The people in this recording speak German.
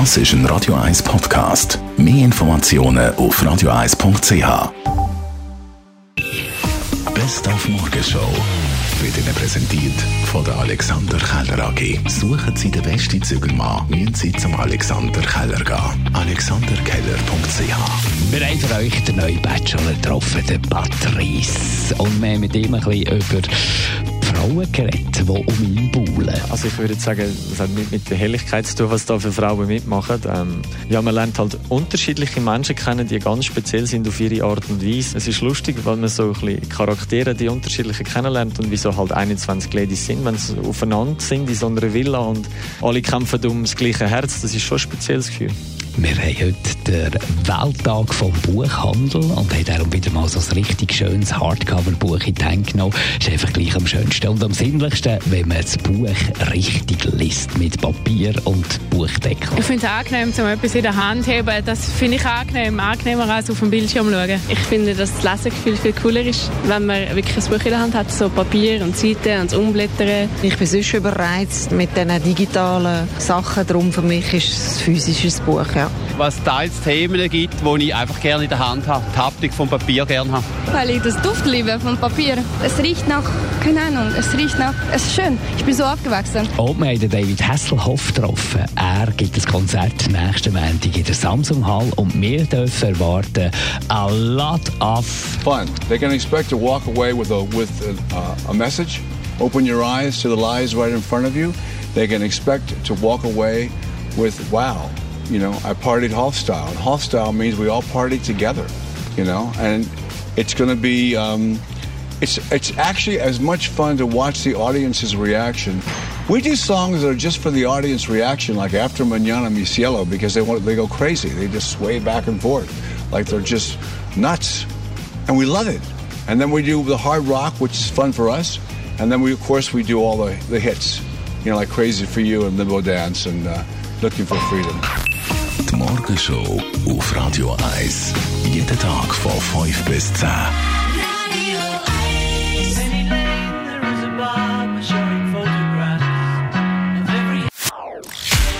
Das ist ein Radio 1 Podcast. Mehr Informationen auf radio1.ch. Best auf Morgenshow wird Ihnen präsentiert von der Alexander Keller AG. Suchen Sie den besten Zügelmann, müssen Sie zum Alexander Keller gehen. alexanderkeller.ch Wir haben für euch den neuen Bachelor getroffen, den Patrice. Und wir haben mit ihm ein bisschen über Frauen geredet, die um ihn baulen. Also ich würde sagen, das hat mit, mit der Helligkeit zu tun, was da für Frauen mitmachen. Ähm, ja, man lernt halt unterschiedliche Menschen kennen, die ganz speziell sind auf ihre Art und Weise. Es ist lustig, weil man so ein bisschen Charaktere, die unterschiedliche kennenlernt und wieso halt 21 Ladies sind, wenn sie aufeinander sind in so einer Villa und alle kämpfen um das gleiche Herz. Das ist schon ein spezielles Gefühl. Wir haben heute den Welttag vom Buchhandel und haben darum wieder mal so ein richtig schönes Hardcover-Buch in die Hand genommen. Ist einfach gleich am schönsten und am sinnlichsten, wenn man das Buch richtig liest mit Papier und Buchdeckel. Ich finde es angenehm, um etwas in der Hand zu haben. Das finde ich angenehm, angenehmer als auf dem Bildschirm schauen. Ich finde, dass das Lesegefühl viel cooler ist, wenn man wirklich ein Buch in der Hand hat, so Papier und Seiten und das Umblättern. Ich bin sonst überreizt mit diesen digitalen Sachen, darum für mich ist es ein physisches Buch, ja. Was teils Themen gibt, die ich einfach gerne in der Hand habe, die Haptik vom Papier gerne habe. Weil ich das Duft liebe von Papier. Es riecht nach, keine Ahnung, es riecht nach, es ist schön. Ich bin so aufgewachsen. Und wir haben David Hasselhoff getroffen. Er gibt das Konzert nächsten Montag in der Samsung Hall und wir dürfen erwarten a lot of fun. They can expect to walk away with a with a, a message. Open your eyes to the lies right in front of you. They can expect to walk away with wow. You know, I partied Hoff style, and Hoff style means we all party together. You know, and it's going to be. Um, it's it's actually as much fun to watch the audience's reaction. We do songs that are just for the audience reaction, like after Manana Mi Cielo, because they want they go crazy. They just sway back and forth, like they're just nuts, and we love it. And then we do the hard rock, which is fun for us, and then we of course we do all the the hits, you know, like Crazy for You and Limbo Dance and uh, Looking for Freedom. Die Morgenshow auf Radio 1. Jeden Tag von 5 bis 10.